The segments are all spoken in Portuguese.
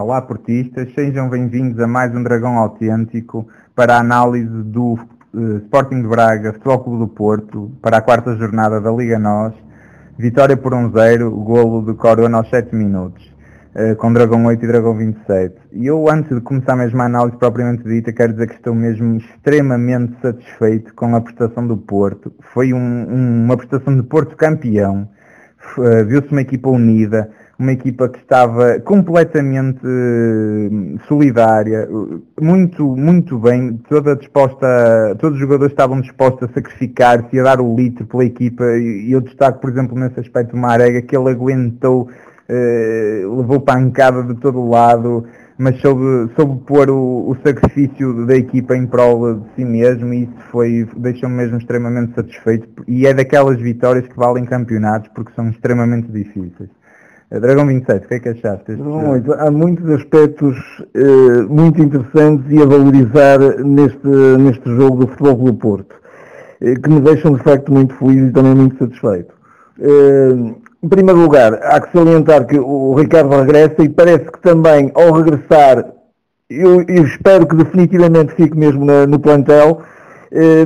Olá portistas, sejam bem-vindos a mais um Dragão Autêntico para a análise do uh, Sporting de Braga, Futebol Clube do Porto, para a quarta jornada da Liga NOS. Vitória por 1-0, um golo de Corona aos 7 minutos, uh, com Dragão 8 e Dragão 27. E eu, antes de começar mesmo a análise propriamente dita, quero dizer que estou mesmo extremamente satisfeito com a prestação do Porto. Foi um, um, uma prestação de Porto campeão. Uh, Viu-se uma equipa unida, uma equipa que estava completamente uh, solidária, muito, muito bem, toda disposta, todos os jogadores estavam dispostos a sacrificar-se e a dar o litro pela equipa, e eu destaco, por exemplo, nesse aspecto o Marega, que ele aguentou, uh, levou pancada de todo lado, mas soube, soube pôr o, o, sacrifício da equipa em prol de si mesmo e isso foi, deixou-me mesmo extremamente satisfeito e é daquelas vitórias que valem campeonatos porque são extremamente difíceis. Dragão 27, o que é que achaste? Muito. Há muitos aspectos eh, muito interessantes e a valorizar neste, neste jogo do Futebol Clube Porto, eh, que me deixam de facto muito feliz e também muito satisfeito. Eh, em primeiro lugar, há que salientar que o Ricardo regressa e parece que também ao regressar, eu, eu espero que definitivamente fique mesmo na, no plantel, eh,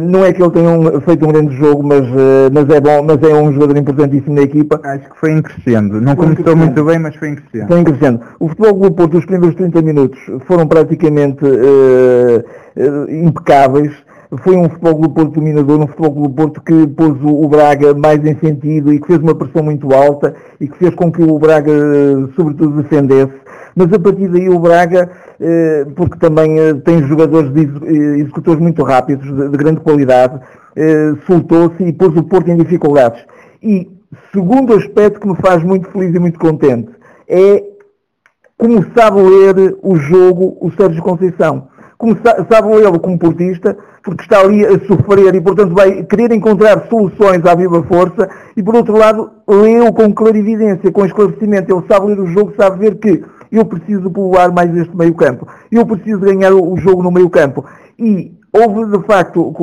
não é que ele tenha um, feito um grande jogo, mas, eh, mas, é bom, mas é um jogador importantíssimo na equipa. Acho que foi em crescendo. Não foi começou muito bem, mas foi em crescendo. Foi em crescendo. O futebol do Porto, os primeiros 30 minutos foram praticamente uh, impecáveis. Foi um futebol do Porto dominador, um futebol do Porto que pôs o, Braga mais em sentido e que fez uma pressão muito alta e que fez com que o Braga, sobretudo, defendesse. Mas a partir daí o Braga eh, porque também eh, tem jogadores de eh, executores muito rápidos, de grande qualidade, soltou-se e pôs o Porto em dificuldades. E segundo aspecto que me faz muito feliz e muito contente é como sabe ler o jogo o Sérgio Conceição. Como sabe ler como portista, porque está ali a sofrer e, portanto, vai querer encontrar soluções à viva força e, por outro lado, leu com clarividência, com esclarecimento. Ele sabe ler o jogo, sabe ver que eu preciso povoar mais este meio campo, eu preciso ganhar o jogo no meio campo. E houve, de facto,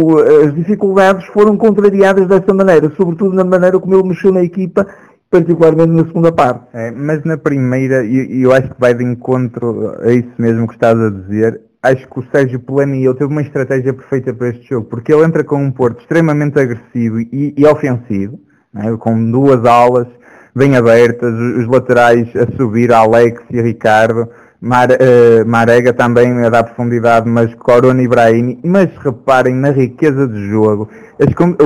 as dificuldades foram contrariadas dessa maneira, sobretudo na maneira como ele mexeu na equipa, particularmente na segunda parte. É, mas na primeira, e eu, eu, acho que vai de encontro a isso mesmo que estás a dizer, acho que o Sérgio Polani ele teve uma estratégia perfeita para este jogo, porque ele entra com um Porto extremamente agressivo e, e ofensivo, né, com duas alas, bem abertas, os laterais a subir, Alex e Ricardo, Mar, uh, Marega também a dar profundidade, mas Corona e Brahim, mas reparem na riqueza de jogo.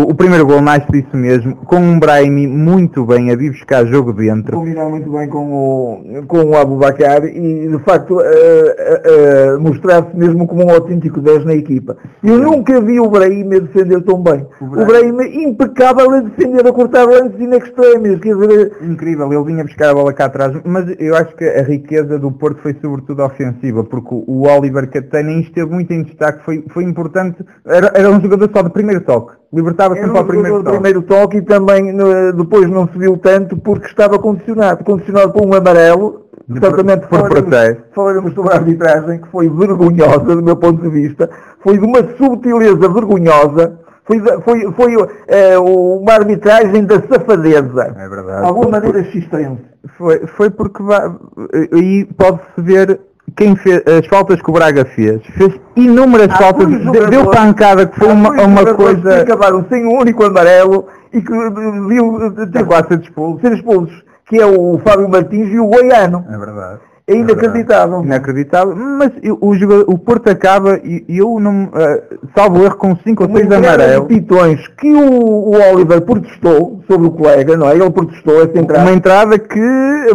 O primeiro gol nasce disso mesmo, com um Brahim muito bem a vir buscar jogo dentro. Combinar muito bem com o, com o Abubacar e de facto uh, uh, mostrar-se mesmo como um autêntico 10 na equipa. Eu nunca vi o Brahim a defender tão bem. O Brahim, impecável a defender, a cortar lances inextremes. Quer dizer, Incrível, ele vinha buscar a bola cá atrás, mas eu acho que a riqueza do Porto foi sobretudo ofensiva, porque o Oliver Catana esteve muito em destaque, foi, foi importante, era, era um jogador só de primeiro toque, libertava sempre ao primeiro toque. primeiro toque e também depois não se viu tanto porque estava condicionado, condicionado por um amarelo, de certamente por protesto. Falaremos sobre a arbitragem que foi vergonhosa do meu ponto de vista, foi de uma subtileza vergonhosa, foi, foi, foi é, uma arbitragem da safadeza. É verdade. De alguma maneira xistrense. Foi, foi porque aí pode-se ver quem fez, as faltas que o Braga fez. Fez inúmeras Há faltas, deu pancada que foi uma, uma coisa. Que acabaram sem um único amarelo e que deviam ter quase ser expulsos, ser expulsos, que é o Fábio Martins e o Goiano. É verdade. É inacreditável. É inacreditável. Mas o, jogador, o Porto acaba e eu não. Uh, salvo erro com 5 ou 6 amarelos. pitões que o, o, Oliver protestou sobre o colega, não é? Ele protestou essa entrada. Uma entrada que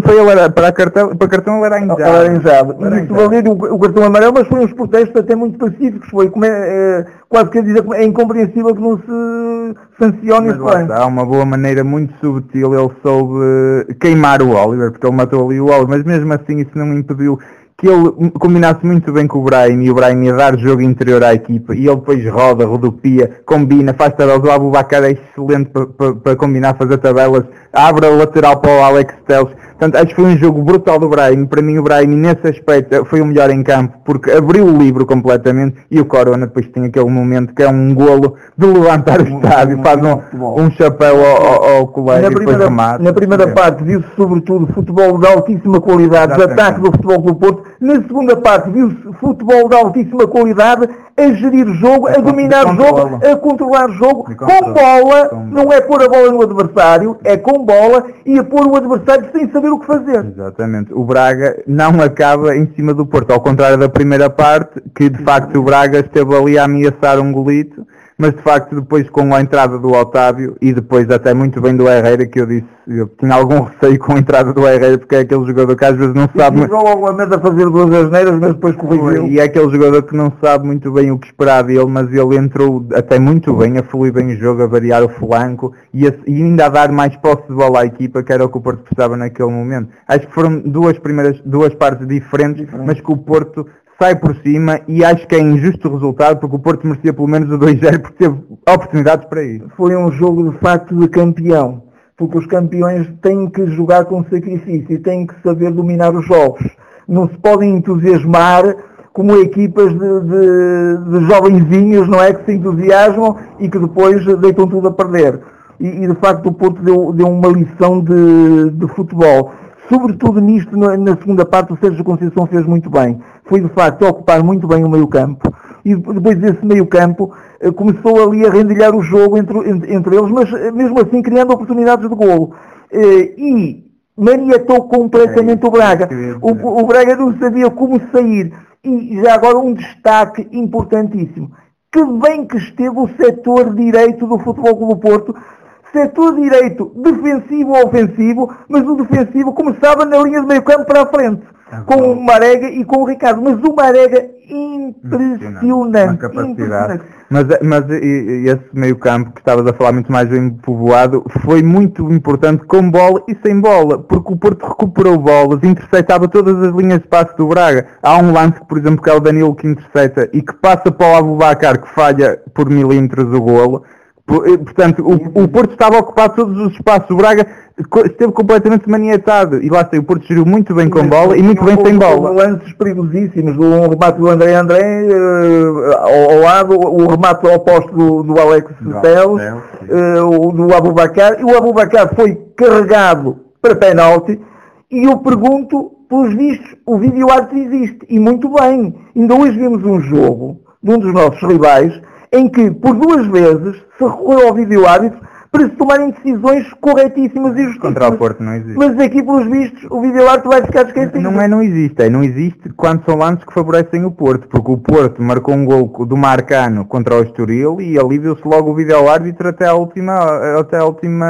foi para, cartão, para cartão laranjado. Laranjado. laranjado. Isso o, o cartão amarelo, mas foi uns protestos até muito pacíficos. Foi como é, é, quase que dizer, é incompreensível que não se sancione isso bem. Há uma boa maneira muito subtil, ele soube queimar o Oliver, porque ele matou ali o Oliver, mas mesmo assim isso não impediu que ele combinasse muito bem com o Brian e o Brian ia dar jogo interior à equipa e ele depois roda, rodopia, combina, faz tabelas. O Abubacar é excelente para combinar, fazer tabelas, abre a lateral para o Alex Teles Portanto, acho que foi um jogo brutal do Brahim. Para mim, o Brahim, nesse aspecto, foi o melhor em campo, porque abriu o livro completamente e o Corona depois tem aquele momento que é um golo de levantar o estádio, faz um, um chapéu ao, ao, ao colega na primeira, remate. Na primeira é. parte viu-se, sobretudo, futebol de altíssima qualidade, de ataque do futebol do Porto, Na segunda parte viu-se futebol de altíssima qualidade, a gerir o jogo, a dominar o jogo, a controlar o jogo, com bola, não é pôr a bola no adversário, é com bola e a pôr o adversário sem saber o que fazer. Exatamente. O Braga não acaba em cima do Porto, ao contrário da primeira parte, que de facto o Braga esteve ali a ameaçar um golito mas de facto depois com a entrada do Otávio e depois até muito bem do Herrera, que eu disse, eu tinha algum receio com a entrada do Herrera, porque é aquele jogador que às vezes não sabe... Ficou logo a a fazer duas asneiras, mas depois corrigiu. E é aquele jogador que não sabe muito bem o que esperar dele, mas ele entrou até muito bem, a fluir bem o jogo, a variar o flanco e, a, e ainda a dar mais posse de bola à equipa, que era o que o Porto precisava naquele momento. Acho que foram duas primeiras, duas partes diferentes, Diferente. mas que o Porto sai por cima e acho que é injusto o resultado porque o Porto merecia pelo menos o 2-0 porque teve oportunidades para isso. Foi um jogo de facto de campeão, porque os campeões têm que jogar com sacrifício e têm que saber dominar os jogos. Não se podem entusiasmar como equipas de, de, de jovenzinhos, não é? Que se entusiasmam e que depois deitam tudo a perder. E, e de facto o Porto deu, deu uma lição de, de futebol. Sobretudo nisto, na, segunda parte, o Sérgio Conceição fez muito bem foi de facto ocupar muito bem o meio campo e depois desse meio campo eh, começou ali a rendilhar o jogo entre, entre, entre eles, mas eh, mesmo assim criando oportunidades de golo. Eh, e maniatou completamente o Braga. O, o Braga não sabia como sair. E já agora um destaque importantíssimo. Que bem que esteve o setor direito do Futebol Clube Porto, setor direito defensivo ou ofensivo, mas o defensivo começava na linha de meio campo para a frente com o Marega e com o Ricardo. Mas o Marega impressionante. impressionante. Mas, mas esse meio campo que estavas a falar muito mais bem povoado foi muito importante com bola e sem bola, porque o Porto recuperou bolas, interceptava todas as linhas de passe do Braga. Há um lance, por exemplo, que é o Danilo que intercepta e que passa para o Abubacar que falha por milímetros o golo. Eh, portanto, o, o Porto estava a ocupar todos os espaços. O Braga esteve completamente maniatado. E lá está, o Porto geriu muito bem com bola e muito bem sem bola. lances perigosíssimos, um remate do André André, uh, ao, ao, lado, o remate oposto do, do Alex Teles, uh, do Abubacar, e o Abubacar foi carregado para penalti, e eu pergunto, pelos vistos, o vídeo arte existe, e muito bem. Ainda hoje vimos um jogo de um dos nossos rivais, em que, por duas vezes, se recorreu ao vídeo árbitro para se tomarem decisões corretíssimas e justíssimas. Contra o Porto não existe. Mas aqui, pelos vistos, o vídeo-árbitro vai ficar esquecido. Não é não existe, é não existe quando são lances que favorecem o Porto, porque o Porto marcou um gol do Marcano contra o Estoril e ali viu-se logo o vídeo-árbitro até a última, até a última,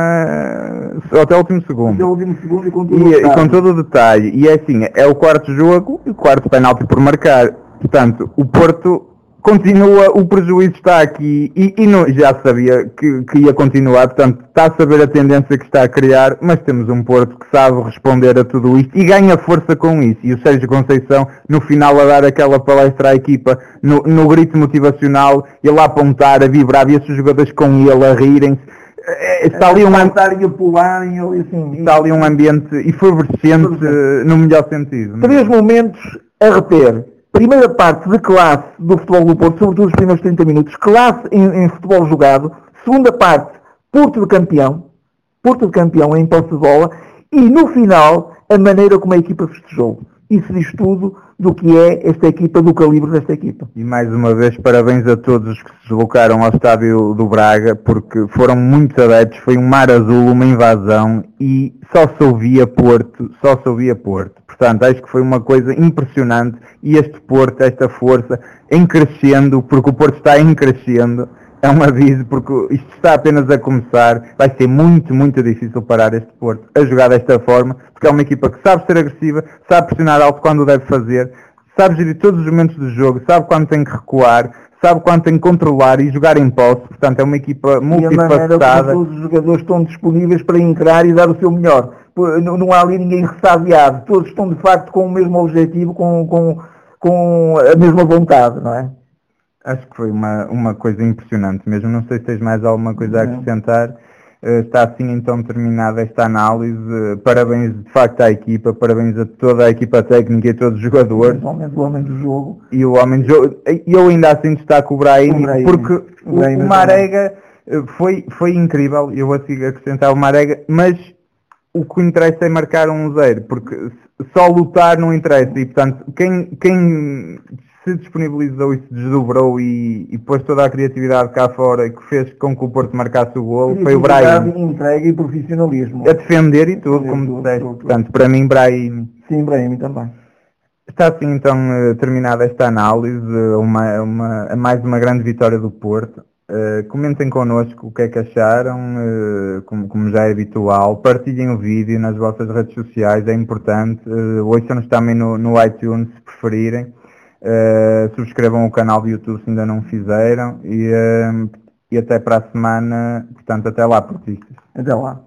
até o último segundo. Até o último segundo e com todo, e, o, detalhe. E com todo o detalhe. E é assim, é o quarto jogo e o quarto penalti por marcar. Portanto, o Porto continua, o prejuízo está aqui e, e não, já sabia que, que, ia continuar, portanto está a saber a tendência que está a criar, mas temos um Porto que sabe responder a tudo isto e ganha força com isso. E o Sérgio Conceição, no final, a dar aquela palestra à equipa, no, no grito motivacional, ele a apontar, a vibrar, e esses jogadores com ele a rirem-se. É, está ali um ambiente assim, está ali um ambiente efervescente no melhor sentido. Três momentos a reter primeira parte de classe do futebol do Porto, sobretudo os primeiros 30 minutos, classe em, em futebol jogado. Segunda parte, Porto de campeão. Porto de campeão em posse de bola. E no final, a maneira como a equipa festejou. Isso diz tudo do que é esta equipa, do calibre desta equipa. E mais uma vez, parabéns a todos os que se deslocaram ao estádio do Braga, porque foram muitos adeptos, foi um mar azul, uma invasão, e só se ouvia Porto, só se ouvia Porto. Portanto, acho que foi uma coisa impressionante, e este Porto, esta força, em crescendo, porque o Porto está em crescendo, é um aviso porque isto está apenas a começar. Vai ser muito, muito difícil parar este Porto a jogar desta forma, porque é uma equipa que sabe ser agressiva, sabe pressionar alto quando deve fazer, sabe gerir todos os momentos do jogo, sabe quando tem que recuar, sabe quando tem que controlar e jogar em posse. Portanto, é uma equipa multifacetada. todos os jogadores estão disponíveis para entrar e dar o seu melhor. Não há ali ninguém ressabiado. Todos estão, de facto, com o mesmo objetivo, com, com, com a mesma vontade, não é? Acho que foi uma, uma coisa impressionante mesmo. Não sei se tens mais alguma coisa a acrescentar. Uh, está assim então terminada esta análise. Uh, parabéns de facto à equipa, parabéns a toda a equipa técnica e a todos os jogadores. Principalmente o homem do jogo. E o homem do jogo. Eu ainda assim destaco o Brahim, porque o, o, o Marega eh, foi, foi incrível, eu vou acrescentar o Marega, mas o que interessa é marcar um zero, porque só lutar não interessa e portanto quem, quem se disponibilizou e se desdobrou e, e pôs toda a criatividade cá fora e que fez com que o Porto marcasse o gol foi o Brahim. entrega e profissionalismo. A defender e tudo, como disseste. Portanto, para mim Brahim. Sim, Brahim também. Está assim então eh, terminada esta análise, uma, uma, mais uma grande vitória do Porto. Uh, comentem connosco o que é que acharam, uh, como, como, já é habitual. Partilhem o vídeo nas vossas redes sociais, é importante. Uh, Ouçam-nos também no, no, iTunes se preferirem. Eh, subscrevam o canal do YouTube se ainda não fizeram e, uh, e até para a semana, portanto até lá portistas. Até lá.